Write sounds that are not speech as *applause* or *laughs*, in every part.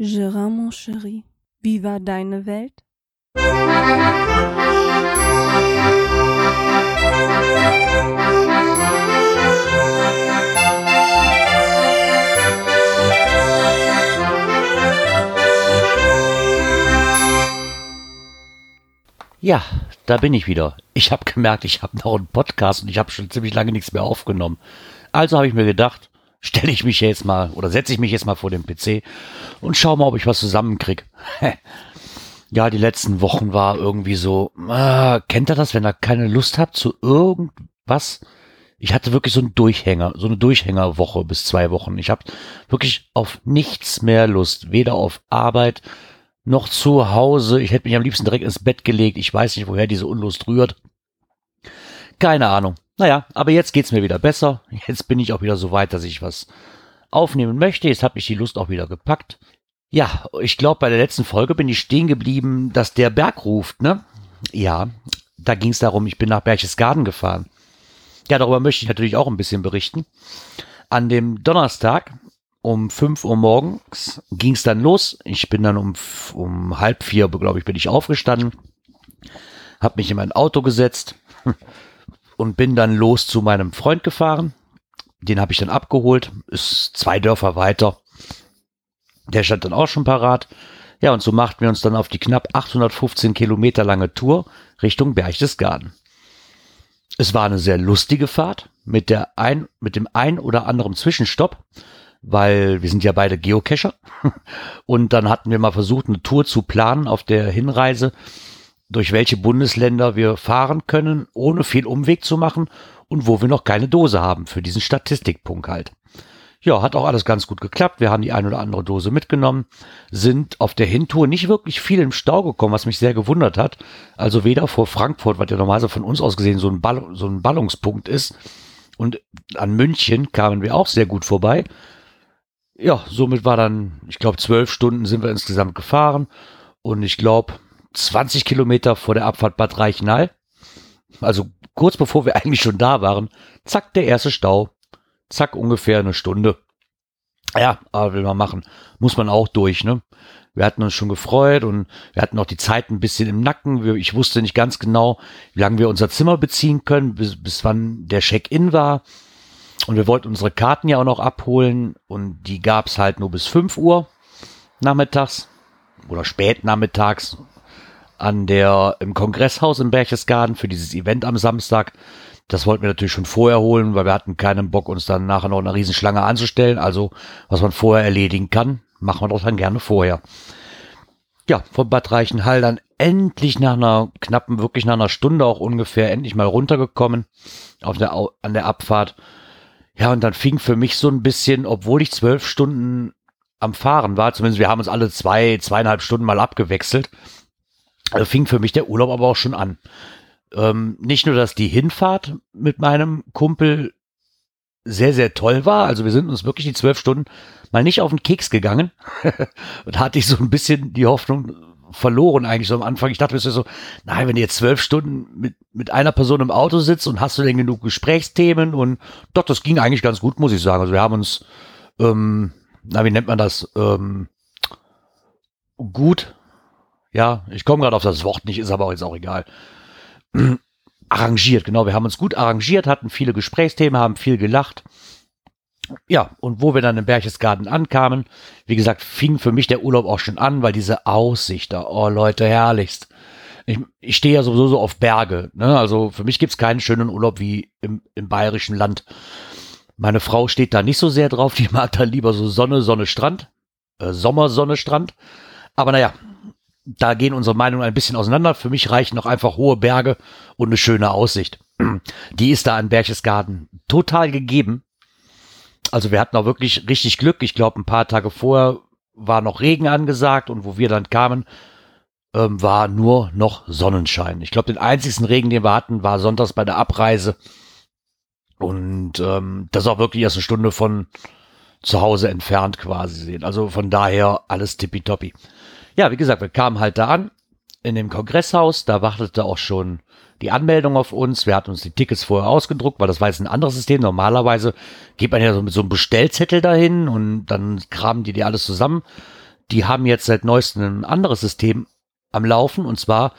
Gérard, mon chéri, wie war deine Welt? Ja, da bin ich wieder. Ich habe gemerkt, ich habe noch einen Podcast und ich habe schon ziemlich lange nichts mehr aufgenommen. Also habe ich mir gedacht, stelle ich mich jetzt mal oder setze ich mich jetzt mal vor den PC und schau mal, ob ich was zusammenkrieg. *laughs* ja, die letzten Wochen war irgendwie so, äh, kennt ihr das, wenn ihr keine Lust habt zu irgendwas? Ich hatte wirklich so einen Durchhänger, so eine Durchhängerwoche bis zwei Wochen. Ich habe wirklich auf nichts mehr Lust, weder auf Arbeit noch zu Hause. Ich hätte mich am liebsten direkt ins Bett gelegt. Ich weiß nicht, woher diese Unlust rührt. Keine Ahnung. Naja, aber jetzt geht's mir wieder besser. Jetzt bin ich auch wieder so weit, dass ich was aufnehmen möchte. Jetzt habe ich die Lust auch wieder gepackt. Ja, ich glaube, bei der letzten Folge bin ich stehen geblieben, dass der Berg ruft, ne? Ja, da ging es darum, ich bin nach Berchtesgaden gefahren. Ja, darüber möchte ich natürlich auch ein bisschen berichten. An dem Donnerstag um 5 Uhr morgens ging es dann los. Ich bin dann um, um halb vier, glaube ich, bin ich aufgestanden, habe mich in mein Auto gesetzt *laughs* und bin dann los zu meinem Freund gefahren. Den habe ich dann abgeholt, ist zwei Dörfer weiter. Der stand dann auch schon parat. Ja, und so machten wir uns dann auf die knapp 815 Kilometer lange Tour Richtung Berchtesgaden. Es war eine sehr lustige Fahrt mit der ein, mit dem ein oder anderen Zwischenstopp weil wir sind ja beide Geocacher. *laughs* Und dann hatten wir mal versucht, eine Tour zu planen auf der Hinreise, durch welche Bundesländer wir fahren können, ohne viel Umweg zu machen und wo wir noch keine Dose haben für diesen Statistikpunkt halt. Ja, hat auch alles ganz gut geklappt. Wir haben die ein oder andere Dose mitgenommen, sind auf der Hintour nicht wirklich viel im Stau gekommen, was mich sehr gewundert hat. Also weder vor Frankfurt, was ja normalerweise von uns aus gesehen so ein, Ball, so ein Ballungspunkt ist, und an München kamen wir auch sehr gut vorbei ja, somit war dann, ich glaube, zwölf Stunden sind wir insgesamt gefahren und ich glaube, 20 Kilometer vor der Abfahrt Bad Reichenhall, also kurz bevor wir *laughs* eigentlich schon da waren, zack, der erste Stau, zack, ungefähr eine Stunde. Ja, aber will man machen, muss man auch durch, ne? Wir hatten uns schon gefreut und wir hatten auch die Zeit ein bisschen im Nacken. Ich wusste nicht ganz genau, wie lange wir unser Zimmer beziehen können, bis, bis wann der Check-in war. Und wir wollten unsere Karten ja auch noch abholen und die gab es halt nur bis 5 Uhr nachmittags oder spät nachmittags an der im Kongresshaus in Berchtesgaden für dieses Event am Samstag. Das wollten wir natürlich schon vorher holen, weil wir hatten keinen Bock, uns dann nachher noch eine Riesenschlange anzustellen. Also, was man vorher erledigen kann, machen wir doch dann gerne vorher. Ja, von Bad Reichenhall dann endlich nach einer knappen, wirklich nach einer Stunde auch ungefähr, endlich mal runtergekommen auf der, an der Abfahrt ja, und dann fing für mich so ein bisschen, obwohl ich zwölf Stunden am Fahren war, zumindest wir haben uns alle zwei, zweieinhalb Stunden mal abgewechselt, fing für mich der Urlaub aber auch schon an. Ähm, nicht nur, dass die Hinfahrt mit meinem Kumpel sehr, sehr toll war. Also wir sind uns wirklich die zwölf Stunden mal nicht auf den Keks gegangen. *laughs* und hatte ich so ein bisschen die Hoffnung, verloren eigentlich so am Anfang. Ich dachte mir so, nein, wenn du jetzt zwölf Stunden mit, mit einer Person im Auto sitzt und hast du denn genug Gesprächsthemen und doch, das ging eigentlich ganz gut, muss ich sagen. Also wir haben uns, ähm, na, wie nennt man das, ähm, gut, ja, ich komme gerade auf das Wort nicht, ist aber jetzt auch egal. *clears throat* arrangiert, genau, wir haben uns gut arrangiert, hatten viele Gesprächsthemen, haben viel gelacht ja, und wo wir dann im Berchtesgaden ankamen, wie gesagt, fing für mich der Urlaub auch schon an, weil diese Aussicht da, oh Leute, herrlichst. Ich, ich stehe ja sowieso so auf Berge. Ne? Also für mich gibt's keinen schönen Urlaub wie im, im bayerischen Land. Meine Frau steht da nicht so sehr drauf, die *laughs* mag da lieber so Sonne, Sonne, Strand, äh, Sommer, Sonne, Strand. Aber naja, da gehen unsere Meinungen ein bisschen auseinander. Für mich reichen noch einfach hohe Berge und eine schöne Aussicht. *clears throat* Die ist da an Berchtesgaden total gegeben also wir hatten auch wirklich richtig Glück. Ich glaube, ein paar Tage vorher war noch Regen angesagt und wo wir dann kamen, ähm, war nur noch Sonnenschein. Ich glaube, den einzigsten Regen, den wir hatten, war sonntags bei der Abreise. Und ähm, das auch wirklich erst eine Stunde von zu Hause entfernt quasi sehen. Also von daher alles tippitoppi. Ja, wie gesagt, wir kamen halt da an in dem Kongresshaus. Da wartete auch schon die Anmeldung auf uns. Wir hatten uns die Tickets vorher ausgedruckt, weil das war jetzt ein anderes System. Normalerweise geht man ja so mit so einem Bestellzettel dahin und dann kramen die dir alles zusammen. die haben jetzt seit neuestem ein anderes System am Laufen und zwar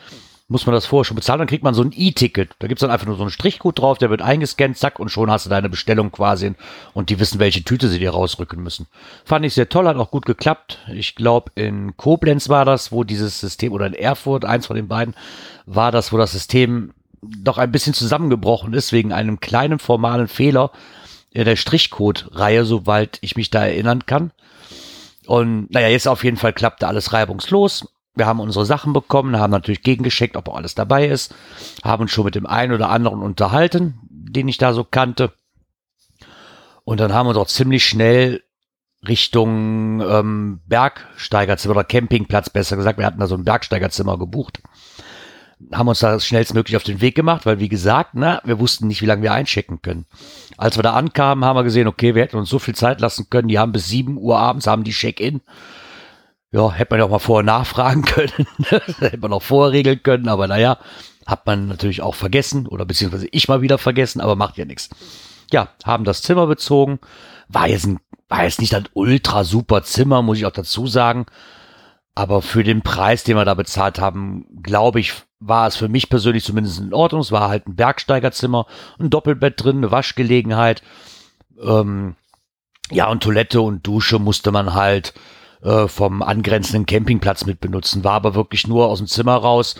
muss man das vorher schon bezahlen, dann kriegt man so ein E-Ticket. Da gibt's dann einfach nur so einen Strichcode drauf, der wird eingescannt, zack, und schon hast du deine Bestellung quasi und die wissen, welche Tüte sie dir rausrücken müssen. Fand ich sehr toll, hat auch gut geklappt. Ich glaube, in Koblenz war das, wo dieses System, oder in Erfurt, eins von den beiden, war das, wo das System doch ein bisschen zusammengebrochen ist, wegen einem kleinen formalen Fehler in der Strichcode-Reihe, soweit ich mich da erinnern kann. Und naja, jetzt auf jeden Fall klappte alles reibungslos. Wir haben unsere Sachen bekommen, haben natürlich gegengeschickt, ob auch alles dabei ist, haben uns schon mit dem einen oder anderen unterhalten, den ich da so kannte. Und dann haben wir doch ziemlich schnell Richtung ähm, Bergsteigerzimmer oder Campingplatz, besser gesagt, wir hatten da so ein Bergsteigerzimmer gebucht. Haben uns da schnellstmöglich auf den Weg gemacht, weil wie gesagt, na, wir wussten nicht, wie lange wir einchecken können. Als wir da ankamen, haben wir gesehen, okay, wir hätten uns so viel Zeit lassen können. Die haben bis 7 Uhr abends, haben die Check-in ja, hätte man ja auch mal vorher nachfragen können. *laughs* hätte man auch vorher regeln können, aber naja, hat man natürlich auch vergessen oder beziehungsweise ich mal wieder vergessen, aber macht ja nichts. Ja, haben das Zimmer bezogen. War jetzt, ein, war jetzt nicht ein ultra super Zimmer, muss ich auch dazu sagen. Aber für den Preis, den wir da bezahlt haben, glaube ich, war es für mich persönlich zumindest in Ordnung. Es war halt ein Bergsteigerzimmer, ein Doppelbett drin, eine Waschgelegenheit. Ähm, ja, und Toilette und Dusche musste man halt äh, vom angrenzenden Campingplatz mit benutzen. War aber wirklich nur aus dem Zimmer raus,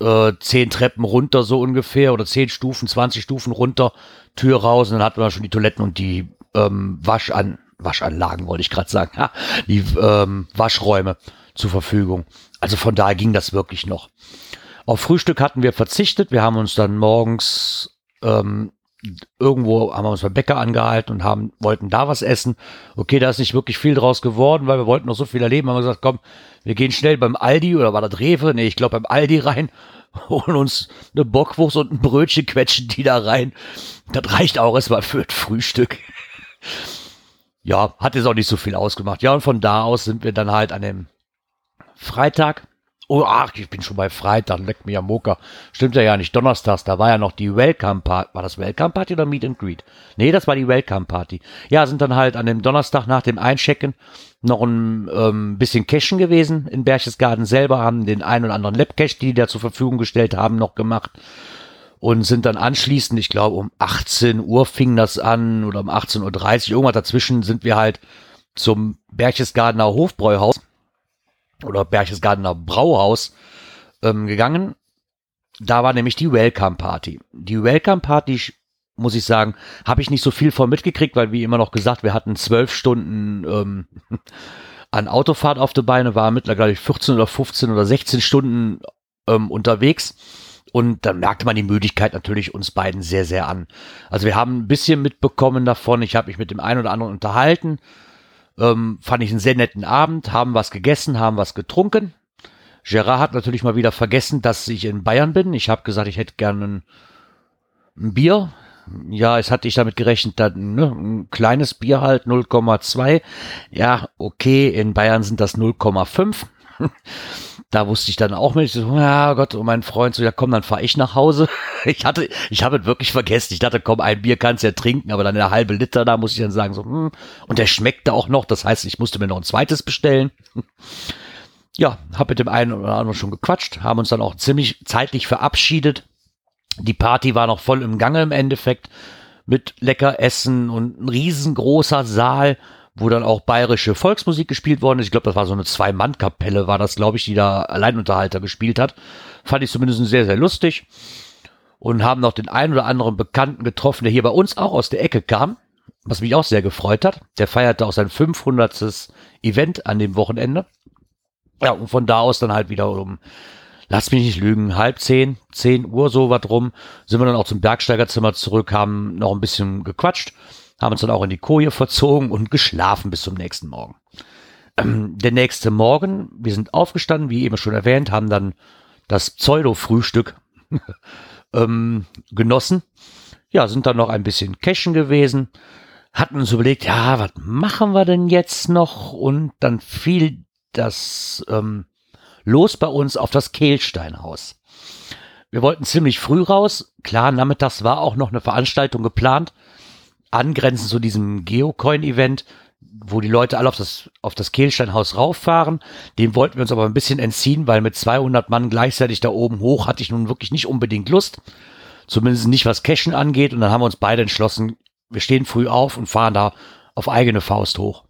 äh, zehn Treppen runter so ungefähr oder zehn Stufen, 20 Stufen runter, Tür raus und dann hatten wir schon die Toiletten und die ähm, Waschan Waschanlagen, wollte ich gerade sagen, *laughs* ha, die ähm, Waschräume zur Verfügung. Also von daher ging das wirklich noch. Auf Frühstück hatten wir verzichtet. Wir haben uns dann morgens ähm, irgendwo haben wir uns beim Bäcker angehalten und haben, wollten da was essen. Okay, da ist nicht wirklich viel draus geworden, weil wir wollten noch so viel erleben. Haben wir gesagt, komm, wir gehen schnell beim Aldi oder war das Rewe? Nee, ich glaube beim Aldi rein, *laughs* holen uns eine Bockwurst und ein Brötchen, quetschen die da rein. Das reicht auch erstmal für ein Frühstück. ja, hat jetzt auch nicht so viel ausgemacht. Ja, und von da aus sind wir dann halt an dem Freitag Oh, ach, ich bin schon bei Freitag, leck mir am Moker. Stimmt ja ja nicht. Donnerstags, da war ja noch die Welcome Party. War das Welcome Party oder Meet and Greet? Nee, das war die Welcome Party. Ja, sind dann halt an dem Donnerstag nach dem Einchecken noch ein ähm, bisschen Cashen gewesen in Berchtesgaden selber, haben den einen oder anderen Labcache, die die da zur Verfügung gestellt haben, noch gemacht und sind dann anschließend, ich glaube um 18 Uhr fing das an oder um 18.30 Uhr, irgendwas dazwischen sind wir halt zum Berchtesgadener Hofbräuhaus oder Berchtesgadener Brauhaus ähm, gegangen. Da war nämlich die Welcome Party. Die Welcome Party, muss ich sagen, habe ich nicht so viel von mitgekriegt, weil wie immer noch gesagt, wir hatten zwölf Stunden ähm, *laughs* an Autofahrt auf der Beine, war mittlerweile 14 oder 15 oder 16 Stunden ähm, unterwegs. Und dann merkte man die Müdigkeit natürlich uns beiden sehr, sehr an. Also wir haben ein bisschen mitbekommen davon. Ich habe mich mit dem einen oder anderen unterhalten. Ähm, fand ich einen sehr netten Abend, haben was gegessen, haben was getrunken. Gerard hat natürlich mal wieder vergessen, dass ich in Bayern bin. Ich habe gesagt, ich hätte gerne ein, ein, Bier. Ja, es hatte ich damit gerechnet, dann, ne, ein kleines Bier halt, 0,2. Ja, okay, in Bayern sind das 0,5. *laughs* da wusste ich dann auch mit, so, ja Gott, und mein Freund so, ja komm, dann fahre ich nach Hause. *laughs* Ich hatte, ich habe es wirklich vergessen. Ich dachte, komm, ein Bier kannst ja trinken, aber dann eine halbe Liter, da muss ich dann sagen, so, hm, und der schmeckte auch noch. Das heißt, ich musste mir noch ein zweites bestellen. *laughs* Ja, habe mit dem einen oder anderen schon gequatscht, haben uns dann auch ziemlich zeitlich verabschiedet. Die Party war noch voll im Gange im Endeffekt mit lecker Essen und ein riesengroßer Saal wo dann auch bayerische Volksmusik gespielt worden ist. Ich glaube, das war so eine Zwei-Mann-Kapelle, war das, glaube ich, die da Alleinunterhalter gespielt hat. Fand ich zumindest sehr, sehr lustig. Und haben noch den einen oder anderen Bekannten getroffen, der hier bei uns auch aus der Ecke kam, was mich auch sehr gefreut hat. Der feierte auch sein 500. Event an dem Wochenende. Ja, und von da aus dann halt wieder um, lass mich nicht lügen, halb zehn, zehn Uhr so was rum, sind wir dann auch zum Bergsteigerzimmer zurück, haben noch ein bisschen gequatscht haben uns dann auch in die Koje verzogen und geschlafen bis zum nächsten Morgen. Ähm, der nächste Morgen, wir sind aufgestanden, wie eben schon erwähnt, haben dann das Pseudo-Frühstück *laughs* ähm, genossen. Ja, sind dann noch ein bisschen cashen gewesen, hatten uns überlegt, ja, was machen wir denn jetzt noch? Und dann fiel das ähm, los bei uns auf das Kehlsteinhaus. Wir wollten ziemlich früh raus. Klar, nachmittags war auch noch eine Veranstaltung geplant angrenzend zu diesem Geocoin-Event, wo die Leute alle auf das, auf das Kehlsteinhaus rauffahren. Dem wollten wir uns aber ein bisschen entziehen, weil mit 200 Mann gleichzeitig da oben hoch hatte ich nun wirklich nicht unbedingt Lust. Zumindest nicht was Cashen angeht. Und dann haben wir uns beide entschlossen, wir stehen früh auf und fahren da auf eigene Faust hoch.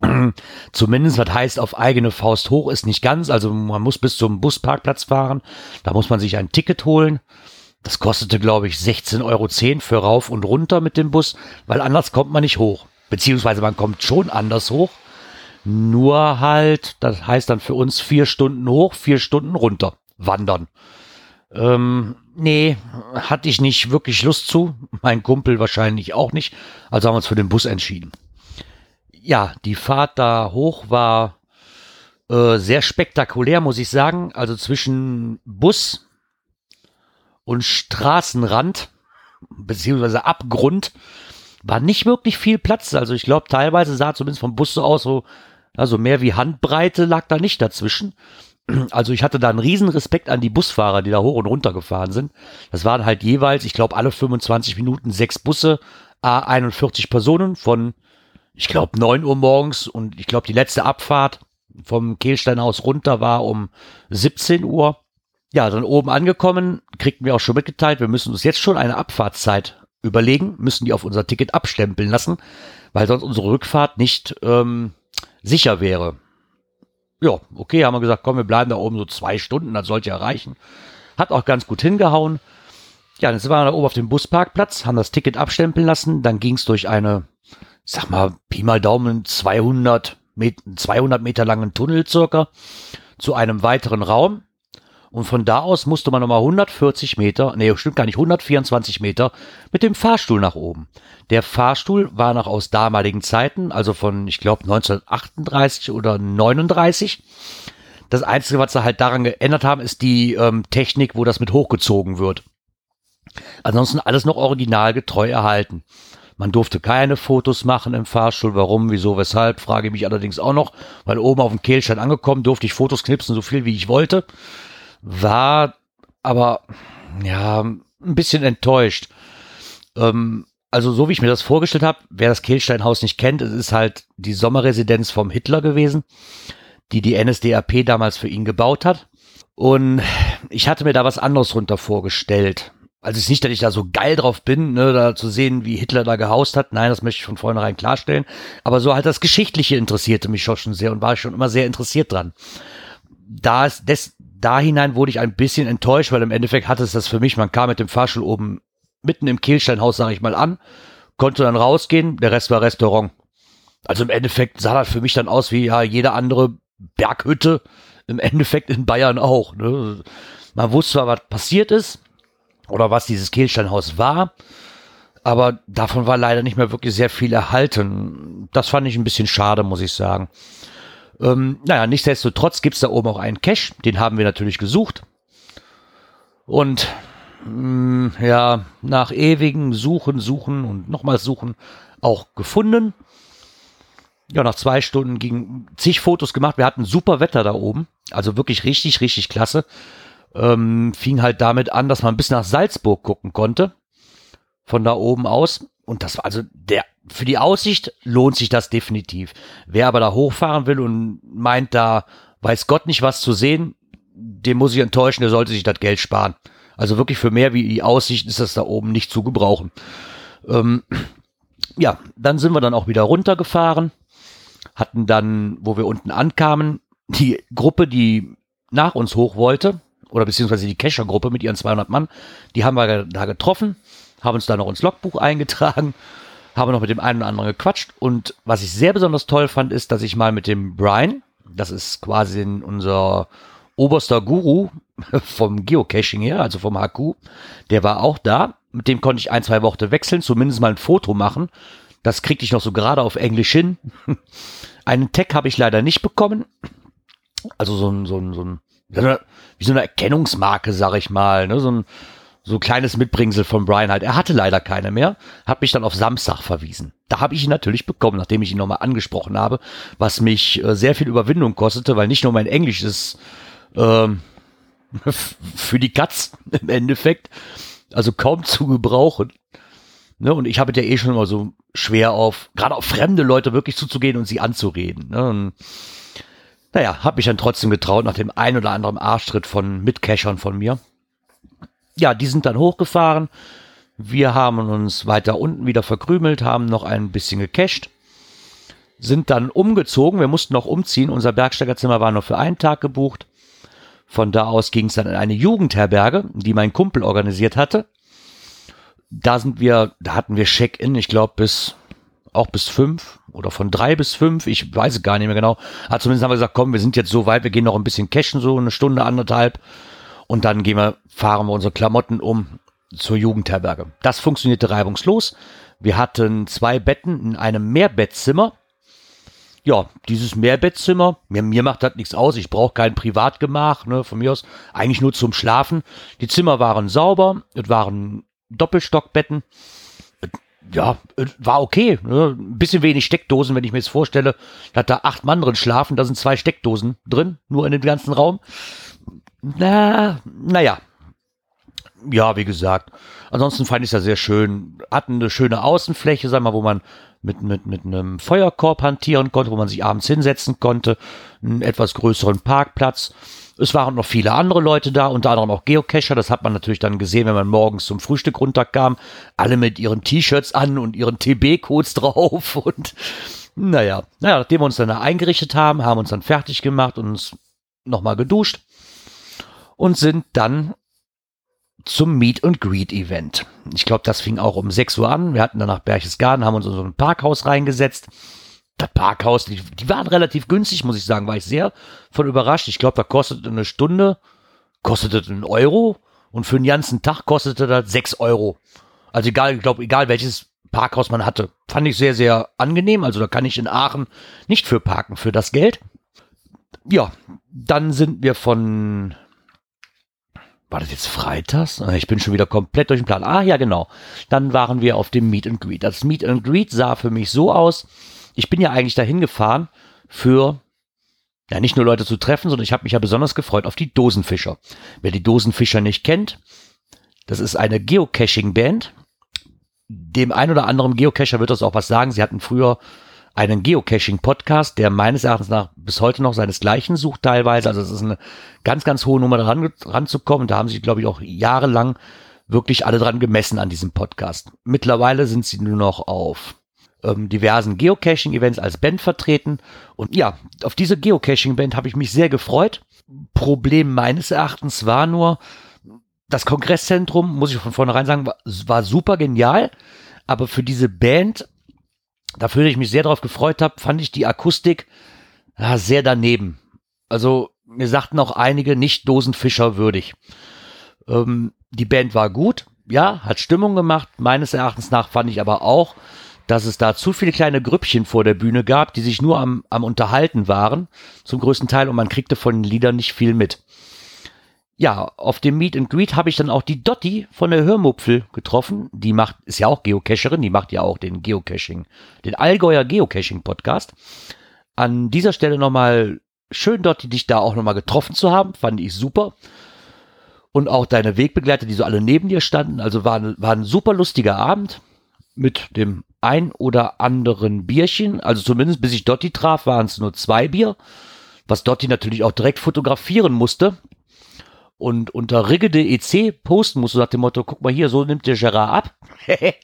*clears throat* Zumindest, was heißt auf eigene Faust hoch, ist nicht ganz. Also man muss bis zum Busparkplatz fahren. Da muss man sich ein Ticket holen. Das kostete, glaube ich, 16,10 Euro für rauf und runter mit dem Bus, weil anders kommt man nicht hoch. Beziehungsweise man kommt schon anders hoch. Nur halt, das heißt dann für uns vier Stunden hoch, vier Stunden runter wandern. Ähm, nee, hatte ich nicht wirklich Lust zu. Mein Kumpel wahrscheinlich auch nicht. Also haben wir uns für den Bus entschieden. Ja, die Fahrt da hoch war äh, sehr spektakulär, muss ich sagen. Also zwischen Bus und Straßenrand, beziehungsweise Abgrund, war nicht wirklich viel Platz. Also ich glaube, teilweise sah zumindest vom Bus so aus, so also mehr wie Handbreite lag da nicht dazwischen. Also ich hatte da einen riesen Respekt an die Busfahrer, die da hoch und runter gefahren sind. Das waren halt jeweils, ich glaube, alle 25 Minuten sechs Busse, a 41 Personen von, ich glaube, 9 Uhr morgens und ich glaube, die letzte Abfahrt vom Kehlsteinhaus runter war um 17 Uhr. Ja, dann oben angekommen, kriegten wir auch schon mitgeteilt, wir müssen uns jetzt schon eine Abfahrtszeit überlegen, müssen die auf unser Ticket abstempeln lassen, weil sonst unsere Rückfahrt nicht ähm, sicher wäre. Ja, okay, haben wir gesagt, komm, wir bleiben da oben so zwei Stunden, das sollte ja reichen. Hat auch ganz gut hingehauen. Ja, dann sind wir da oben auf dem Busparkplatz, haben das Ticket abstempeln lassen, dann ging es durch eine, sag mal, Pi mal Daumen 200 Meter, 200 Meter langen Tunnel circa zu einem weiteren Raum. Und von da aus musste man nochmal 140 Meter, nee, stimmt gar nicht, 124 Meter mit dem Fahrstuhl nach oben. Der Fahrstuhl war noch aus damaligen Zeiten, also von, ich glaube, 1938 oder 39. Das Einzige, was sie halt daran geändert haben, ist die ähm, Technik, wo das mit hochgezogen wird. Ansonsten alles noch originalgetreu erhalten. Man durfte keine Fotos machen im Fahrstuhl. Warum, wieso, weshalb, frage ich mich allerdings auch noch, weil oben auf dem Kehlstein angekommen durfte ich Fotos knipsen, so viel wie ich wollte war aber ja ein bisschen enttäuscht. Ähm, also so wie ich mir das vorgestellt habe, wer das Kehlsteinhaus nicht kennt, es ist halt die Sommerresidenz vom Hitler gewesen, die die NSDAP damals für ihn gebaut hat. Und ich hatte mir da was anderes drunter vorgestellt. Also es ist nicht, dass ich da so geil drauf bin, ne, da zu sehen, wie Hitler da gehaust hat. Nein, das möchte ich von vornherein klarstellen. Aber so halt das Geschichtliche interessierte mich schon sehr und war ich schon immer sehr interessiert dran. Da ist des, da hinein wurde ich ein bisschen enttäuscht, weil im Endeffekt hatte es das für mich, man kam mit dem Fahrstuhl oben mitten im Kehlsteinhaus, sage ich mal, an, konnte dann rausgehen, der Rest war Restaurant. Also im Endeffekt sah das für mich dann aus wie ja jede andere Berghütte, im Endeffekt in Bayern auch. Ne? Man wusste zwar, was passiert ist oder was dieses Kehlsteinhaus war, aber davon war leider nicht mehr wirklich sehr viel erhalten. Das fand ich ein bisschen schade, muss ich sagen. Ähm, naja, nichtsdestotrotz gibt es da oben auch einen Cache, den haben wir natürlich gesucht. Und mh, mm, ja, nach ewigen Suchen, Suchen und nochmals Suchen auch gefunden. Ja, nach zwei Stunden ging zig Fotos gemacht. Wir hatten super Wetter da oben. Also wirklich richtig, richtig klasse. Ähm, fing halt damit an, dass man bis nach Salzburg gucken konnte. Von da oben aus. Und das war also der für die Aussicht lohnt sich das definitiv. Wer aber da hochfahren will und meint, da weiß Gott nicht was zu sehen, dem muss ich enttäuschen, der sollte sich das Geld sparen. Also wirklich für mehr wie die Aussicht ist das da oben nicht zu gebrauchen. Ähm, ja, dann sind wir dann auch wieder runtergefahren, hatten dann, wo wir unten ankamen, die Gruppe, die nach uns hoch wollte, oder beziehungsweise die Kescher-Gruppe mit ihren 200 Mann, die haben wir da getroffen, haben uns da noch ins Logbuch eingetragen habe noch mit dem einen oder anderen gequatscht und was ich sehr besonders toll fand, ist, dass ich mal mit dem Brian, das ist quasi unser oberster Guru *laughs* vom Geocaching her, also vom HQ, der war auch da. Mit dem konnte ich ein, zwei Worte wechseln, zumindest mal ein Foto machen. Das kriegte ich noch so gerade auf Englisch hin. *laughs* Einen Tag habe ich leider nicht bekommen. Also so ein, so ein, so ein, wie so eine Erkennungsmarke, sag ich mal, ne? so ein, so kleines Mitbringsel von Brian halt. Er hatte leider keine mehr, hat mich dann auf Samstag verwiesen. Da habe ich ihn natürlich bekommen, nachdem ich ihn nochmal angesprochen habe, was mich äh, sehr viel Überwindung kostete, weil nicht nur mein Englisch ist ähm, *laughs* für die Katz *laughs* im Endeffekt, also kaum zu gebrauchen. Ne, und ich habe ja eh schon immer so schwer auf, gerade auf fremde Leute wirklich zuzugehen und sie anzureden. Ne? Und, naja, habe mich dann trotzdem getraut nach dem ein oder anderen Arschtritt von Mitcachern von mir. Ja, die sind dann hochgefahren. Wir haben uns weiter unten wieder verkrümelt, haben noch ein bisschen gecached, sind dann umgezogen. Wir mussten noch umziehen. Unser Bergsteigerzimmer war nur für einen Tag gebucht. Von da aus ging es dann in eine Jugendherberge, die mein Kumpel organisiert hatte da sind wir, da hatten wir Check-in, ich glaube, bis auch bis fünf oder von drei bis fünf, ich weiß es gar nicht mehr genau. Aber zumindest haben wir gesagt, komm, wir sind jetzt so weit, wir gehen noch ein bisschen cashen, so eine Stunde, anderthalb. Und dann gehen wir, fahren wir unsere Klamotten um zur Jugendherberge. Das funktionierte reibungslos. Wir hatten zwei Betten in einem Mehrbettzimmer. Ja, dieses Mehrbettzimmer, mir, mir macht das nichts aus. Ich brauche kein Privatgemach, ne, von mir aus. Eigentlich nur zum Schlafen. Die Zimmer waren sauber. Es waren Doppelstockbetten. Ja, war okay. Ne? Ein bisschen wenig Steckdosen, wenn ich mir jetzt vorstelle, dass da acht Mann drin schlafen, da sind zwei Steckdosen drin, nur in dem ganzen Raum. Na, naja. Ja, wie gesagt. Ansonsten fand ich es ja sehr schön. Hatten eine schöne Außenfläche, sag mal, wo man mit, mit, mit einem Feuerkorb hantieren konnte, wo man sich abends hinsetzen konnte. Einen etwas größeren Parkplatz. Es waren noch viele andere Leute da, unter anderem auch Geocacher. Das hat man natürlich dann gesehen, wenn man morgens zum Frühstück runterkam. Alle mit ihren T-Shirts an und ihren TB-Codes *laughs* drauf. Und naja, naja, nachdem wir uns dann da eingerichtet haben, haben uns dann fertig gemacht und uns nochmal geduscht und sind dann zum Meet and Greet Event. Ich glaube, das fing auch um 6 Uhr an. Wir hatten dann nach Berchtesgaden, haben uns in so ein Parkhaus reingesetzt das Parkhaus, die, die waren relativ günstig, muss ich sagen, war ich sehr von überrascht. Ich glaube, da kostete eine Stunde, kostete einen Euro und für den ganzen Tag kostete das sechs Euro. Also egal, ich glaube, egal welches Parkhaus man hatte. Fand ich sehr, sehr angenehm. Also da kann ich in Aachen nicht für parken, für das Geld. Ja, dann sind wir von, war das jetzt freitags? Ah, ich bin schon wieder komplett durch den Plan. Ah, ja, genau. Dann waren wir auf dem Meet and Greet. Das Meet and Greet sah für mich so aus, ich bin ja eigentlich dahin gefahren für ja nicht nur Leute zu treffen, sondern ich habe mich ja besonders gefreut auf die Dosenfischer. Wer die Dosenfischer nicht kennt, das ist eine Geocaching-Band. Dem ein oder anderen Geocacher wird das auch was sagen. Sie hatten früher einen Geocaching-Podcast, der meines Erachtens nach bis heute noch seinesgleichen sucht teilweise. Also es ist eine ganz, ganz hohe Nummer daran ranzukommen. Da haben sich, glaube ich, auch jahrelang wirklich alle dran gemessen an diesem Podcast. Mittlerweile sind sie nur noch auf ähm, diversen Geocaching-Events als Band vertreten. Und ja, auf diese Geocaching-Band habe ich mich sehr gefreut. Problem meines Erachtens war nur, das Kongresszentrum, muss ich von vornherein sagen, war, war super genial. Aber für diese Band, dafür ich mich sehr darauf gefreut habe, fand ich die Akustik ja, sehr daneben. Also mir sagten auch einige nicht Dosenfischer würdig. Ähm, die Band war gut, ja, hat Stimmung gemacht. Meines Erachtens nach fand ich aber auch, dass es da zu viele kleine Grüppchen vor der Bühne gab, die sich nur am, am Unterhalten waren, zum größten Teil, und man kriegte von den Liedern nicht viel mit. Ja, auf dem Meet and Greet habe ich dann auch die Dotti von der Hörmupfel getroffen. Die macht, ist ja auch Geocacherin, die macht ja auch den Geocaching, den Allgäuer Geocaching Podcast. An dieser Stelle nochmal schön, Dotti, dich da auch nochmal getroffen zu haben, fand ich super. Und auch deine Wegbegleiter, die so alle neben dir standen. Also war, war ein super lustiger Abend mit dem ein oder anderen Bierchen. Also zumindest bis ich Dotti traf, waren es nur zwei Bier. Was Dotti natürlich auch direkt fotografieren musste. Und unter Riggede EC posten musste nach dem Motto, guck mal hier, so nimmt der Gerard ab. *laughs*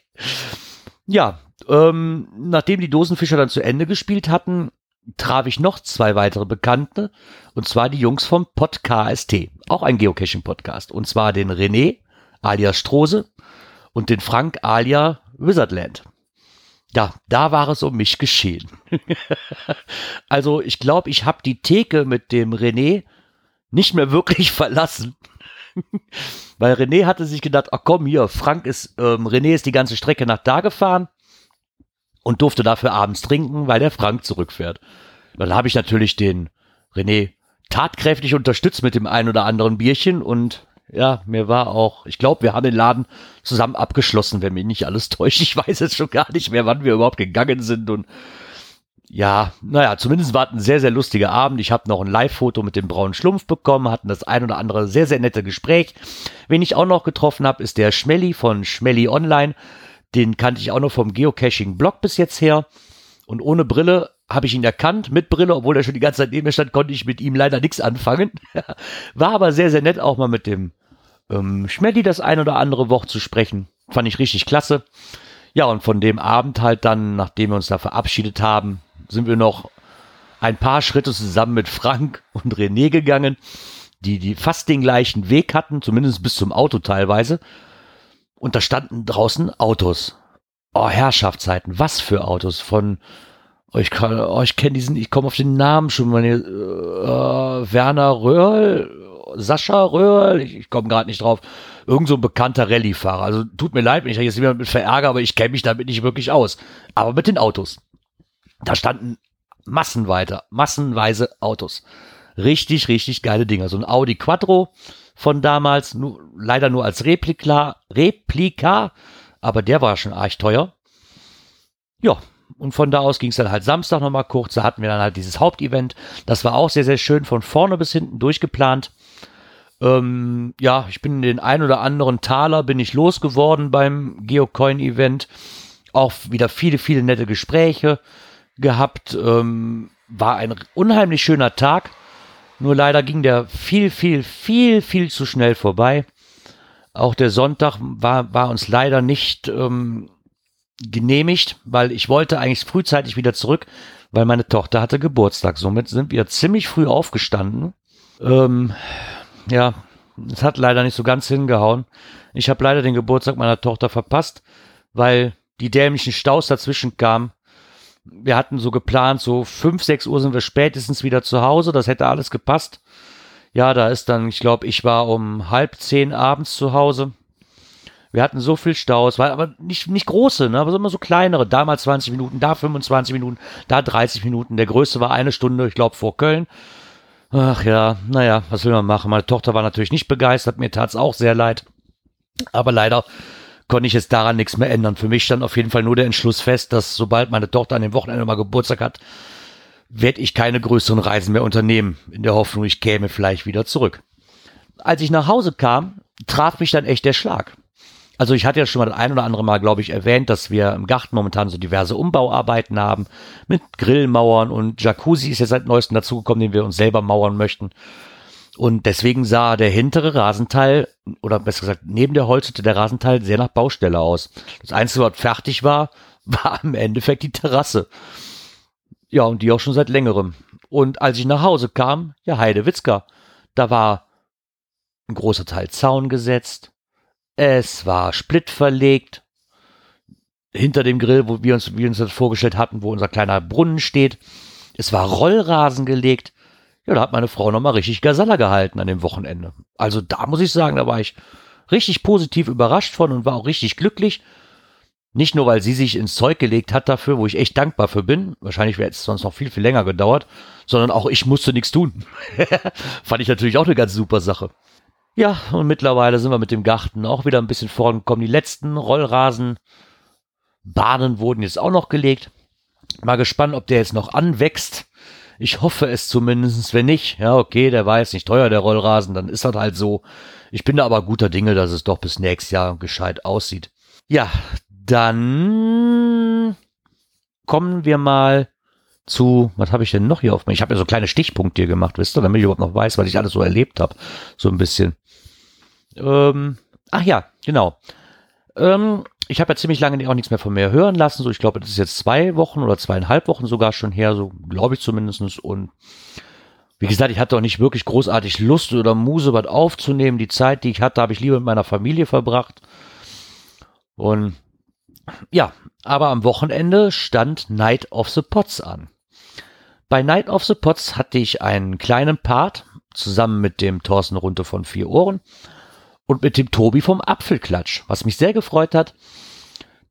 ja, ähm, nachdem die Dosenfischer dann zu Ende gespielt hatten, traf ich noch zwei weitere Bekannte. Und zwar die Jungs vom Podcast. Auch ein Geocaching-Podcast. Und zwar den René alias Strose und den Frank alias Wizardland. Ja, da war es um mich geschehen. *laughs* also ich glaube, ich habe die Theke mit dem René nicht mehr wirklich *laughs* verlassen. Weil René hatte sich gedacht, ach komm hier, Frank ist, ähm, René ist die ganze Strecke nach da gefahren und durfte dafür abends trinken, weil der Frank zurückfährt. Dann habe ich natürlich den René tatkräftig unterstützt mit dem ein oder anderen Bierchen und ja, mir war auch, ich glaube, wir haben den Laden zusammen abgeschlossen, wenn mich nicht alles täuscht. Ich weiß jetzt schon gar nicht mehr, wann wir überhaupt gegangen sind und ja, naja, zumindest war es ein sehr, sehr lustiger Abend. Ich habe noch ein Live-Foto mit dem braunen Schlumpf bekommen, hatten das ein oder andere sehr, sehr nette Gespräch. Wen ich auch noch getroffen habe, ist der Schmelly von Schmelly Online. Den kannte ich auch noch vom Geocaching-Blog bis jetzt her. Und ohne Brille habe ich ihn erkannt. Mit Brille, obwohl er schon die ganze Zeit neben mir stand, konnte ich mit ihm leider nichts anfangen. *laughs* War aber sehr, sehr nett, auch mal mit dem ähm, Schmelly das ein oder andere Wort zu sprechen. Fand ich richtig klasse. Ja, und von dem Abend halt dann, nachdem wir uns da verabschiedet haben, sind wir noch ein paar Schritte zusammen mit Frank und René gegangen, die, die fast den gleichen Weg hatten, zumindest bis zum Auto teilweise. Und da standen draußen Autos. Oh, Herrschaftszeiten, was für Autos von, oh, ich kann, oh, ich kenne diesen, ich komme auf den Namen schon, meine, äh, Werner Röhrl, Sascha Röhrl, ich, ich komme gerade nicht drauf. Irgend so ein bekannter Rallye-Fahrer. Also tut mir leid, wenn ich jetzt jemand mit verärgere, aber ich kenne mich damit nicht wirklich aus. Aber mit den Autos. Da standen massenweise, massenweise Autos. Richtig, richtig geile Dinger. So ein Audi Quattro von damals, nur, leider nur als Replika, Replika, aber der war schon arg teuer. Ja, und von da aus ging es dann halt Samstag nochmal kurz. Da hatten wir dann halt dieses Hauptevent. Das war auch sehr, sehr schön von vorne bis hinten durchgeplant. Ähm, ja, ich bin den ein oder anderen Taler bin ich losgeworden beim Geocoin-Event. Auch wieder viele, viele nette Gespräche gehabt. Ähm, war ein unheimlich schöner Tag. Nur leider ging der viel, viel, viel, viel zu schnell vorbei. Auch der Sonntag war, war uns leider nicht ähm, genehmigt, weil ich wollte eigentlich frühzeitig wieder zurück, weil meine Tochter hatte Geburtstag. Somit sind wir ziemlich früh aufgestanden. Ähm, ja, es hat leider nicht so ganz hingehauen. Ich habe leider den Geburtstag meiner Tochter verpasst, weil die dämlichen Staus dazwischen kamen wir hatten so geplant, so fünf, sechs Uhr sind wir spätestens wieder zu Hause. Das hätte alles gepasst. Ja, da ist dann, ich glaube, ich war um halb zehn abends zu Hause. Wir hatten so viel Staus, war aber nicht, nicht große, ne, aber immer so kleinere. Damals 20 Minuten, da 25 Minuten, da 30 Minuten. Der größte war eine Stunde, ich glaube, vor Köln. Ach ja, naja, was will man machen? Meine Tochter war natürlich nicht begeistert, mir tat es auch sehr leid. Aber leider konnte ich jetzt daran nichts mehr ändern. Für mich stand auf jeden Fall nur der Entschluss fest, dass sobald meine Tochter an dem Wochenende mal Geburtstag hat, werde ich keine größeren Reisen mehr unternehmen, in der Hoffnung, ich käme vielleicht wieder zurück. Als ich nach Hause kam, traf mich dann echt der Schlag. Also ich hatte ja schon mal das ein oder andere Mal, glaube ich, erwähnt, dass wir im Garten momentan so diverse Umbauarbeiten haben mit Grillmauern und Jacuzzi ist ja seit neuestem dazugekommen, den wir uns selber mauern möchten. Und deswegen sah der hintere Rasenteil, oder besser gesagt, neben der Holzhütte der Rasenteil sehr nach Baustelle aus. Das Einzige, was fertig war, *laughs* war im Endeffekt die Terrasse. Ja, und die auch schon seit längerem. Und als ich nach Hause kam, ja, Heide Witzka, da war ein großer Teil Zaun gesetzt. Es war Split verlegt. Hinter dem Grill, wo wir uns, wir uns das vorgestellt hatten, wo unser kleiner Brunnen steht. Es war Rollrasen gelegt. Ja, da hat meine Frau nochmal richtig Gasalla gehalten an dem Wochenende. Also da muss ich sagen, da war ich richtig positiv überrascht von und war auch richtig glücklich. Nicht nur, weil sie sich ins Zeug gelegt hat dafür, wo ich echt dankbar für bin. Wahrscheinlich wäre es sonst noch viel, viel länger gedauert. Sondern auch ich musste nichts tun. *laughs* Fand ich natürlich auch eine ganz super Sache. Ja, und mittlerweile sind wir mit dem Garten auch wieder ein bisschen vorangekommen. Die letzten Rollrasen, Bahnen wurden jetzt auch noch gelegt. Mal gespannt, ob der jetzt noch anwächst. Ich hoffe es zumindest. Wenn nicht, ja, okay, der war jetzt nicht teuer, der Rollrasen, dann ist das halt so. Ich bin da aber guter Dinge, dass es doch bis nächstes Jahr gescheit aussieht. Ja, dann kommen wir mal zu, was habe ich denn noch hier auf mir? Ich habe ja so kleine Stichpunkte hier gemacht, wisst ihr, damit ich überhaupt noch weiß, was ich alles so erlebt habe. So ein bisschen. Ähm, ach ja, genau. Ähm, ich habe ja ziemlich lange auch nichts mehr von mir hören lassen. So, ich glaube, das ist jetzt zwei Wochen oder zweieinhalb Wochen sogar schon her, so glaube ich zumindest. Und wie gesagt, ich hatte auch nicht wirklich großartig Lust oder Muse, was aufzunehmen. Die Zeit, die ich hatte, habe ich lieber mit meiner Familie verbracht. Und ja, aber am Wochenende stand Night of the Pots an. Bei Night of the Pots hatte ich einen kleinen Part zusammen mit dem Thorsten Runte von Vier Ohren und mit dem Tobi vom Apfelklatsch, was mich sehr gefreut hat.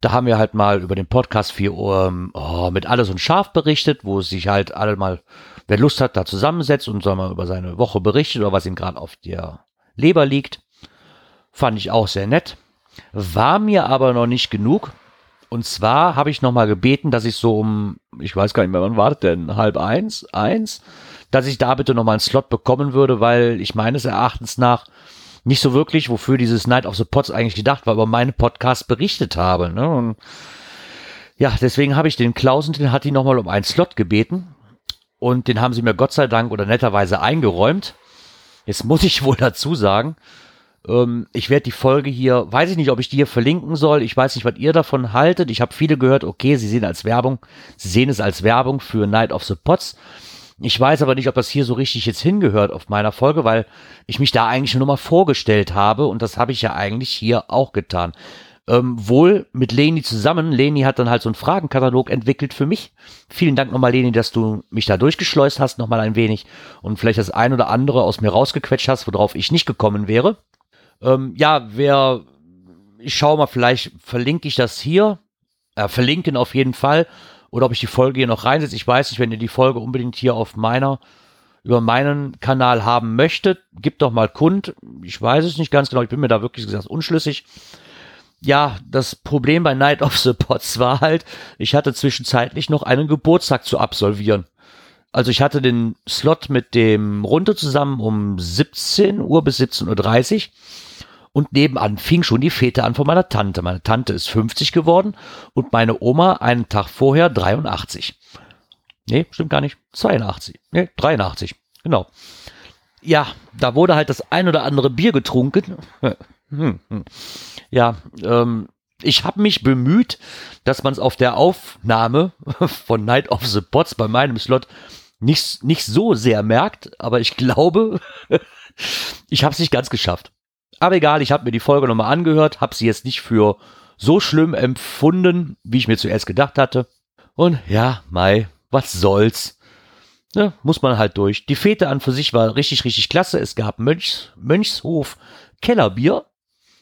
Da haben wir halt mal über den Podcast 4 Uhr oh, mit alles und scharf berichtet, wo sich halt alle mal, wer Lust hat, da zusammensetzt und soll mal über seine Woche berichtet oder was ihm gerade auf der Leber liegt. Fand ich auch sehr nett. War mir aber noch nicht genug. Und zwar habe ich nochmal gebeten, dass ich so um, ich weiß gar nicht mehr, wann war das denn? Halb eins? Eins? Dass ich da bitte nochmal einen Slot bekommen würde, weil ich meines Erachtens nach nicht so wirklich, wofür dieses Night of the Pots eigentlich gedacht war, über meine Podcast berichtet habe. Ne? Und ja, deswegen habe ich den Klausen, den hat die nochmal um einen Slot gebeten. Und den haben sie mir Gott sei Dank oder netterweise eingeräumt. Jetzt muss ich *laughs* wohl dazu sagen, ähm, ich werde die Folge hier, weiß ich nicht, ob ich die hier verlinken soll. Ich weiß nicht, was ihr davon haltet. Ich habe viele gehört, okay, sie sehen als Werbung, sie sehen es als Werbung für Night of the Pots. Ich weiß aber nicht, ob das hier so richtig jetzt hingehört auf meiner Folge, weil ich mich da eigentlich nur mal vorgestellt habe und das habe ich ja eigentlich hier auch getan. Ähm, wohl mit Leni zusammen. Leni hat dann halt so einen Fragenkatalog entwickelt für mich. Vielen Dank nochmal, Leni, dass du mich da durchgeschleust hast, nochmal ein wenig und vielleicht das ein oder andere aus mir rausgequetscht hast, worauf ich nicht gekommen wäre. Ähm, ja, wer, ich schau mal, vielleicht verlinke ich das hier. Äh, verlinken auf jeden Fall. Oder ob ich die Folge hier noch reinsetze. Ich weiß nicht, wenn ihr die Folge unbedingt hier auf meiner, über meinen Kanal haben möchtet, gebt doch mal kund. Ich weiß es nicht ganz genau. Ich bin mir da wirklich gesagt unschlüssig. Ja, das Problem bei Night of the Pots war halt, ich hatte zwischenzeitlich noch einen Geburtstag zu absolvieren. Also ich hatte den Slot mit dem Runde zusammen um 17 Uhr bis 17.30 Uhr und nebenan fing schon die Fete an von meiner Tante. Meine Tante ist 50 geworden und meine Oma einen Tag vorher 83. Nee, stimmt gar nicht. 82. Nee, 83. Genau. Ja, da wurde halt das ein oder andere Bier getrunken. *laughs* Hm, hm. Ja, ähm, ich habe mich bemüht, dass man es auf der Aufnahme *laughs* von Night of the Pots bei meinem Slot nicht, nicht so sehr merkt, aber ich glaube, *laughs* ich habe es nicht ganz geschafft. Aber egal, ich habe mir die Folge nochmal angehört, habe sie jetzt nicht für so schlimm empfunden, wie ich mir zuerst gedacht hatte. Und ja, Mai, was soll's. Ne, muss man halt durch. Die Fete an für sich war richtig, richtig klasse. Es gab Mönchs, Mönchshof Kellerbier,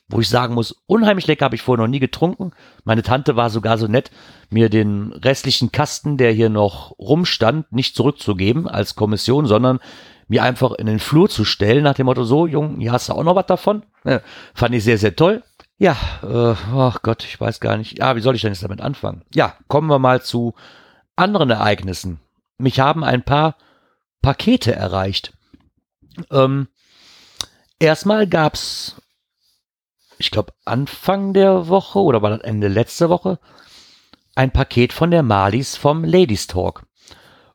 wo ich sagen muss, unheimlich lecker, habe ich vorher noch nie getrunken. Meine Tante war sogar so nett, mir den restlichen Kasten, der hier noch rumstand, nicht zurückzugeben als Kommission, sondern mir einfach in den Flur zu stellen, nach dem Motto, so, Jung, hier hast du auch noch was davon. Ja, fand ich sehr, sehr toll. Ja, äh, ach Gott, ich weiß gar nicht. Ja, wie soll ich denn jetzt damit anfangen? Ja, kommen wir mal zu anderen Ereignissen. Mich haben ein paar Pakete erreicht. Ähm, erstmal gab's, ich glaube, Anfang der Woche oder war das Ende letzte Woche, ein Paket von der Malis vom Ladies Talk.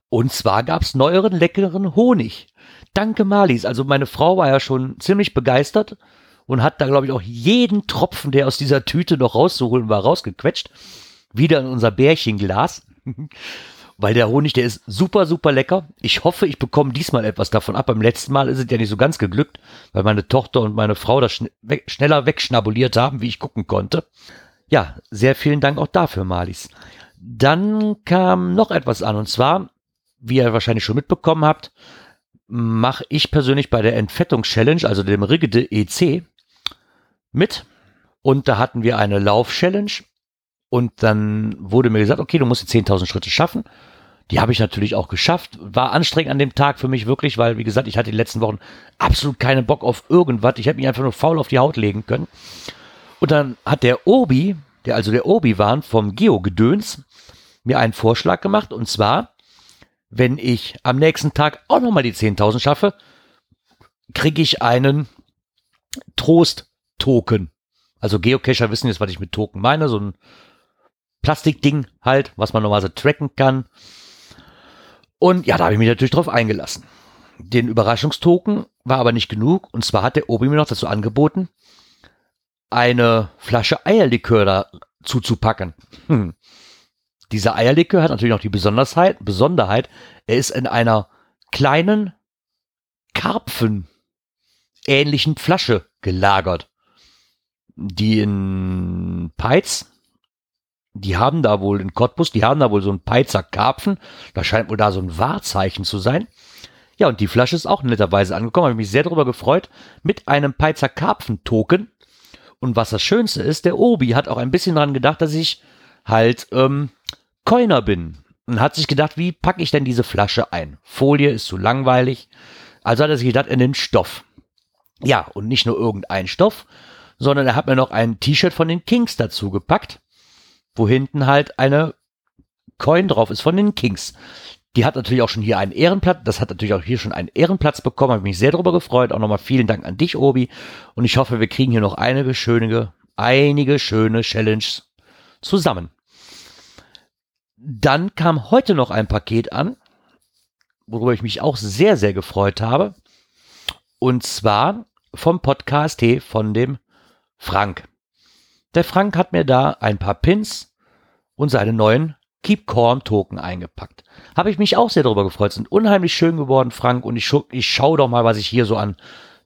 Und zwar gab's neueren leckeren Honig. Danke Malis. Also meine Frau war ja schon ziemlich begeistert und hat da, glaube ich, auch jeden Tropfen, der aus dieser Tüte noch rauszuholen war, rausgequetscht. Wieder in unser Bärchenglas. *laughs* Weil der Honig, der ist super, super lecker. Ich hoffe, ich bekomme diesmal etwas davon ab. Beim letzten Mal ist es ja nicht so ganz geglückt, weil meine Tochter und meine Frau das schn we schneller wegschnabuliert haben, wie ich gucken konnte. Ja, sehr vielen Dank auch dafür, Malis. Dann kam noch etwas an und zwar, wie ihr wahrscheinlich schon mitbekommen habt, mache ich persönlich bei der Entfettungs-Challenge, also dem Rigide EC, mit. Und da hatten wir eine Lauf-Challenge. Und dann wurde mir gesagt, okay, du musst die 10.000 Schritte schaffen. Die habe ich natürlich auch geschafft. War anstrengend an dem Tag für mich wirklich, weil, wie gesagt, ich hatte die letzten Wochen absolut keinen Bock auf irgendwas. Ich hätte mich einfach nur faul auf die Haut legen können. Und dann hat der Obi, der also der Obi war vom Geo-Gedöns, mir einen Vorschlag gemacht. Und zwar, wenn ich am nächsten Tag auch nochmal die 10.000 schaffe, kriege ich einen Trost-Token. Also Geocacher wissen jetzt, was ich mit Token meine. So ein Plastikding halt, was man normalerweise tracken kann. Und ja, da habe ich mich natürlich drauf eingelassen. Den Überraschungstoken war aber nicht genug. Und zwar hat der Obi mir noch dazu angeboten, eine Flasche Eierlikör da zuzupacken. Hm. Dieser Eierlikör hat natürlich noch die Besonderheit, Besonderheit, er ist in einer kleinen Karpfen ähnlichen Flasche gelagert. Die in Peitz, die haben da wohl in Cottbus, die haben da wohl so ein Peizer Karpfen. Da scheint wohl da so ein Wahrzeichen zu sein. Ja, und die Flasche ist auch netterweise angekommen. Habe mich sehr darüber gefreut. Mit einem Peizer Karpfen-Token. Und was das Schönste ist, der Obi hat auch ein bisschen daran gedacht, dass ich halt ähm, Coiner bin und hat sich gedacht, wie packe ich denn diese Flasche ein? Folie ist zu langweilig. Also hat er sich gedacht, er nimmt Stoff. Ja, und nicht nur irgendein Stoff, sondern er hat mir noch ein T-Shirt von den Kings dazu gepackt, wo hinten halt eine Coin drauf ist von den Kings. Die hat natürlich auch schon hier einen Ehrenplatz, das hat natürlich auch hier schon einen Ehrenplatz bekommen, habe mich sehr darüber gefreut. Auch nochmal vielen Dank an dich, Obi. Und ich hoffe, wir kriegen hier noch einige schöne, einige schöne Challenges zusammen. Dann kam heute noch ein Paket an, worüber ich mich auch sehr, sehr gefreut habe. Und zwar vom Podcast T von dem Frank. Der Frank hat mir da ein paar Pins und seine neuen Keep Calm Token eingepackt. Habe ich mich auch sehr darüber gefreut. Sind unheimlich schön geworden, Frank. Und ich, scha ich schaue doch mal, was ich hier so an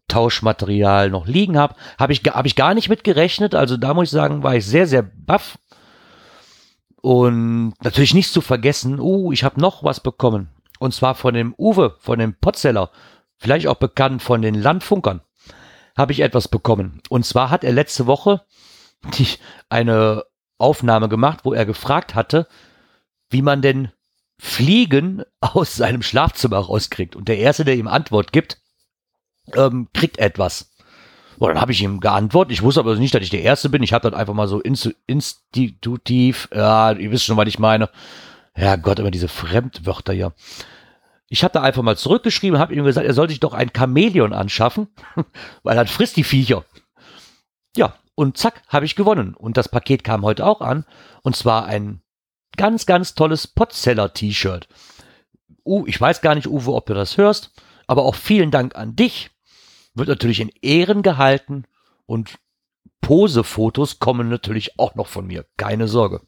Tauschmaterial noch liegen habe. Habe ich, hab ich gar nicht mit gerechnet. Also da muss ich sagen, war ich sehr, sehr baff. Und natürlich nicht zu vergessen, uh, ich habe noch was bekommen. Und zwar von dem Uwe, von dem Potzeller. Vielleicht auch bekannt von den Landfunkern. Habe ich etwas bekommen. Und zwar hat er letzte Woche eine Aufnahme gemacht, wo er gefragt hatte, wie man denn Fliegen *laughs* aus seinem Schlafzimmer rauskriegt. Und der Erste, der ihm Antwort gibt, ähm, kriegt etwas. Und dann habe ich ihm geantwortet. Ich wusste aber nicht, dass ich der Erste bin. Ich habe dann einfach mal so institutiv, ja, ihr wisst schon, was ich meine. Ja Gott, immer diese Fremdwörter hier. Ich habe da einfach mal zurückgeschrieben, habe ihm gesagt, er soll sich doch ein Chamäleon anschaffen, *laughs* weil dann frisst die Viecher. Ja, und zack, habe ich gewonnen. Und das Paket kam heute auch an. Und zwar ein ganz, ganz tolles Potseller-T-Shirt. Uh, ich weiß gar nicht, Uwe, ob du das hörst, aber auch vielen Dank an dich. Wird natürlich in Ehren gehalten und Posefotos kommen natürlich auch noch von mir. Keine Sorge.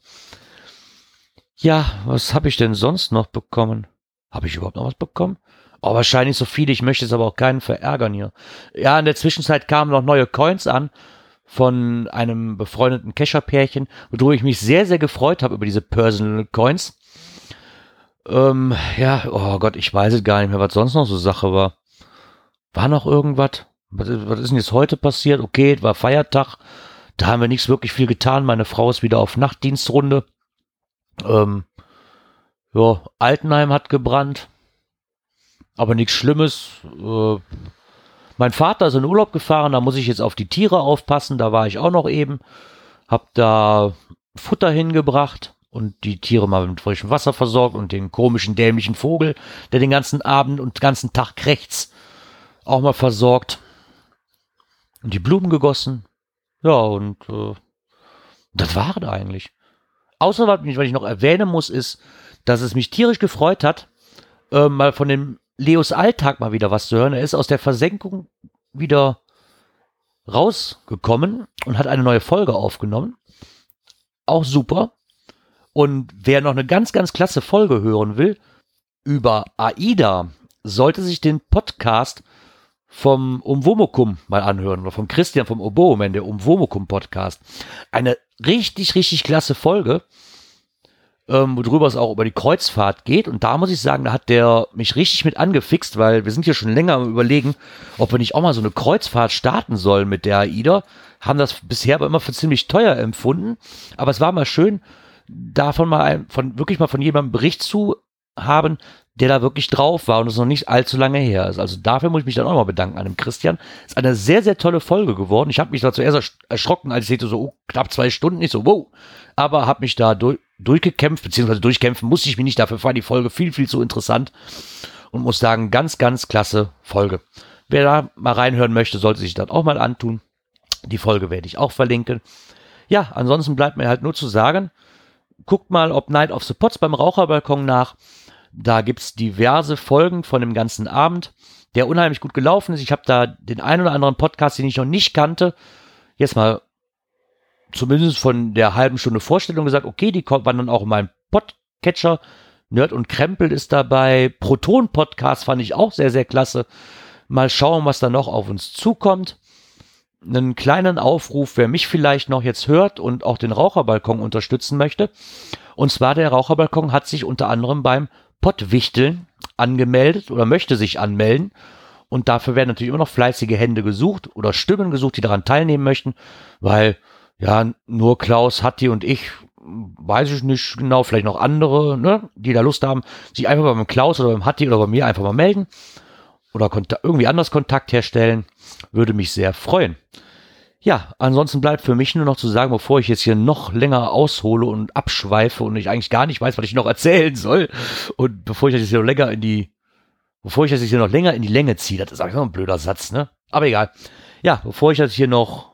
Ja, was habe ich denn sonst noch bekommen? Habe ich überhaupt noch was bekommen? Oh, wahrscheinlich so viele. Ich möchte jetzt aber auch keinen verärgern hier. Ja, in der Zwischenzeit kamen noch neue Coins an von einem befreundeten Kescher-Pärchen, worüber ich mich sehr, sehr gefreut habe über diese Personal Coins. Ähm, ja, oh Gott, ich weiß es gar nicht mehr, was sonst noch so Sache war. War noch irgendwas? Was, was ist denn jetzt heute passiert? Okay, war Feiertag. Da haben wir nichts wirklich viel getan. Meine Frau ist wieder auf Nachtdienstrunde. Ähm, ja, Altenheim hat gebrannt. Aber nichts Schlimmes. Äh, mein Vater ist in Urlaub gefahren, da muss ich jetzt auf die Tiere aufpassen. Da war ich auch noch eben. Hab da Futter hingebracht und die Tiere mal mit frischem Wasser versorgt und den komischen, dämlichen Vogel, der den ganzen Abend und ganzen Tag krächzt, auch mal versorgt. Und die Blumen gegossen. Ja, und äh, das war es eigentlich. Außer, was ich noch erwähnen muss, ist, dass es mich tierisch gefreut hat, äh, mal von dem Leos Alltag mal wieder was zu hören. Er ist aus der Versenkung wieder rausgekommen und hat eine neue Folge aufgenommen. Auch super. Und wer noch eine ganz, ganz klasse Folge hören will über AIDA, sollte sich den Podcast vom Umwomukum mal anhören oder von Christian vom Oboeman, der Umwomukum Podcast. Eine richtig, richtig klasse Folge ähm, worüber es auch über die Kreuzfahrt geht. Und da muss ich sagen, da hat der mich richtig mit angefixt, weil wir sind hier schon länger am überlegen, ob wir nicht auch mal so eine Kreuzfahrt starten sollen mit der AIDA. Haben das bisher aber immer für ziemlich teuer empfunden. Aber es war mal schön, davon mal ein, von wirklich mal von jemandem Bericht zu haben, der da wirklich drauf war und es noch nicht allzu lange her ist. Also dafür muss ich mich dann auch mal bedanken an dem Christian. Ist eine sehr, sehr tolle Folge geworden. Ich habe mich da zuerst erschrocken, als ich sehe, so oh, knapp zwei Stunden. Ich so, wow. Aber habe mich da durch, durchgekämpft, beziehungsweise durchkämpfen musste ich mich nicht. Dafür war die Folge viel, viel zu interessant. Und muss sagen, ganz, ganz klasse Folge. Wer da mal reinhören möchte, sollte sich das auch mal antun. Die Folge werde ich auch verlinken. Ja, ansonsten bleibt mir halt nur zu sagen, guckt mal, ob Night of the Pots beim Raucherbalkon nach. Da gibt's diverse Folgen von dem ganzen Abend, der unheimlich gut gelaufen ist. Ich habe da den einen oder anderen Podcast, den ich noch nicht kannte, jetzt mal zumindest von der halben Stunde Vorstellung gesagt, okay, die kommt dann auch in meinem Podcatcher. Nerd und Krempel ist dabei. Proton Podcast fand ich auch sehr, sehr klasse. Mal schauen, was da noch auf uns zukommt. Einen kleinen Aufruf, wer mich vielleicht noch jetzt hört und auch den Raucherbalkon unterstützen möchte. Und zwar der Raucherbalkon hat sich unter anderem beim Pottwichteln angemeldet oder möchte sich anmelden. Und dafür werden natürlich immer noch fleißige Hände gesucht oder Stimmen gesucht, die daran teilnehmen möchten, weil ja, nur Klaus, Hatti und ich, weiß ich nicht genau, vielleicht noch andere, ne, die da Lust haben, sich einfach beim Klaus oder beim Hatti oder bei mir einfach mal melden oder irgendwie anders Kontakt herstellen, würde mich sehr freuen. Ja, ansonsten bleibt für mich nur noch zu sagen, bevor ich jetzt hier noch länger aushole und abschweife und ich eigentlich gar nicht weiß, was ich noch erzählen soll und bevor ich das jetzt hier noch länger in die, bevor ich jetzt hier noch länger in die Länge ziehe, das ist eigentlich noch ein blöder Satz, ne? Aber egal. Ja, bevor ich das hier noch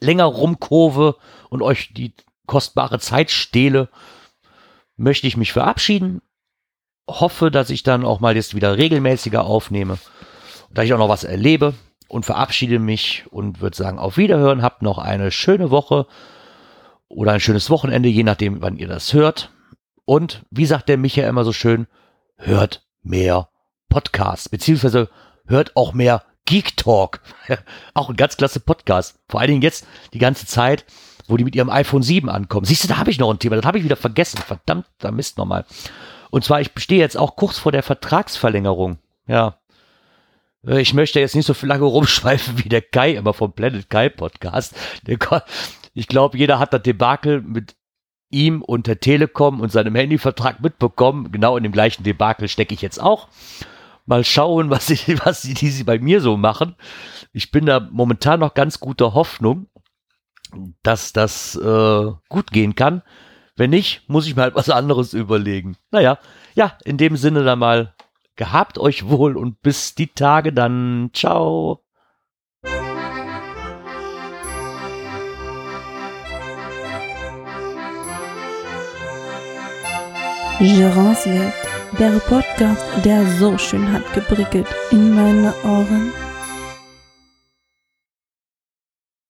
länger rumkurve und euch die kostbare Zeit stehle, möchte ich mich verabschieden. Hoffe, dass ich dann auch mal jetzt wieder regelmäßiger aufnehme, dass ich auch noch was erlebe und verabschiede mich und würde sagen, auf Wiederhören, habt noch eine schöne Woche oder ein schönes Wochenende, je nachdem, wann ihr das hört. Und wie sagt der Micha immer so schön, hört mehr Podcasts, beziehungsweise hört auch mehr Geek Talk. *laughs* auch ein ganz klasse Podcast. Vor allen Dingen jetzt die ganze Zeit, wo die mit ihrem iPhone 7 ankommen. Siehst du, da habe ich noch ein Thema, das habe ich wieder vergessen. Verdammt, da Mist nochmal. Und zwar, ich stehe jetzt auch kurz vor der Vertragsverlängerung. Ja, ich möchte jetzt nicht so lange rumschweifen wie der Kai immer vom Planet Kai Podcast. Ich glaube, jeder hat das Debakel mit ihm und der Telekom und seinem Handyvertrag mitbekommen. Genau in dem gleichen Debakel stecke ich jetzt auch. Mal schauen, *laughs* was, ich, was die, die sie bei mir so machen. Ich bin da momentan noch ganz guter Hoffnung, dass das äh, gut gehen kann. Wenn nicht, muss ich mir halt was anderes überlegen. Naja, ja, in dem Sinne dann mal Gehabt euch wohl und bis die Tage dann. Ciao. Gerance Welt, der Podcast, der so schön hat geprickelt in meine Ohren.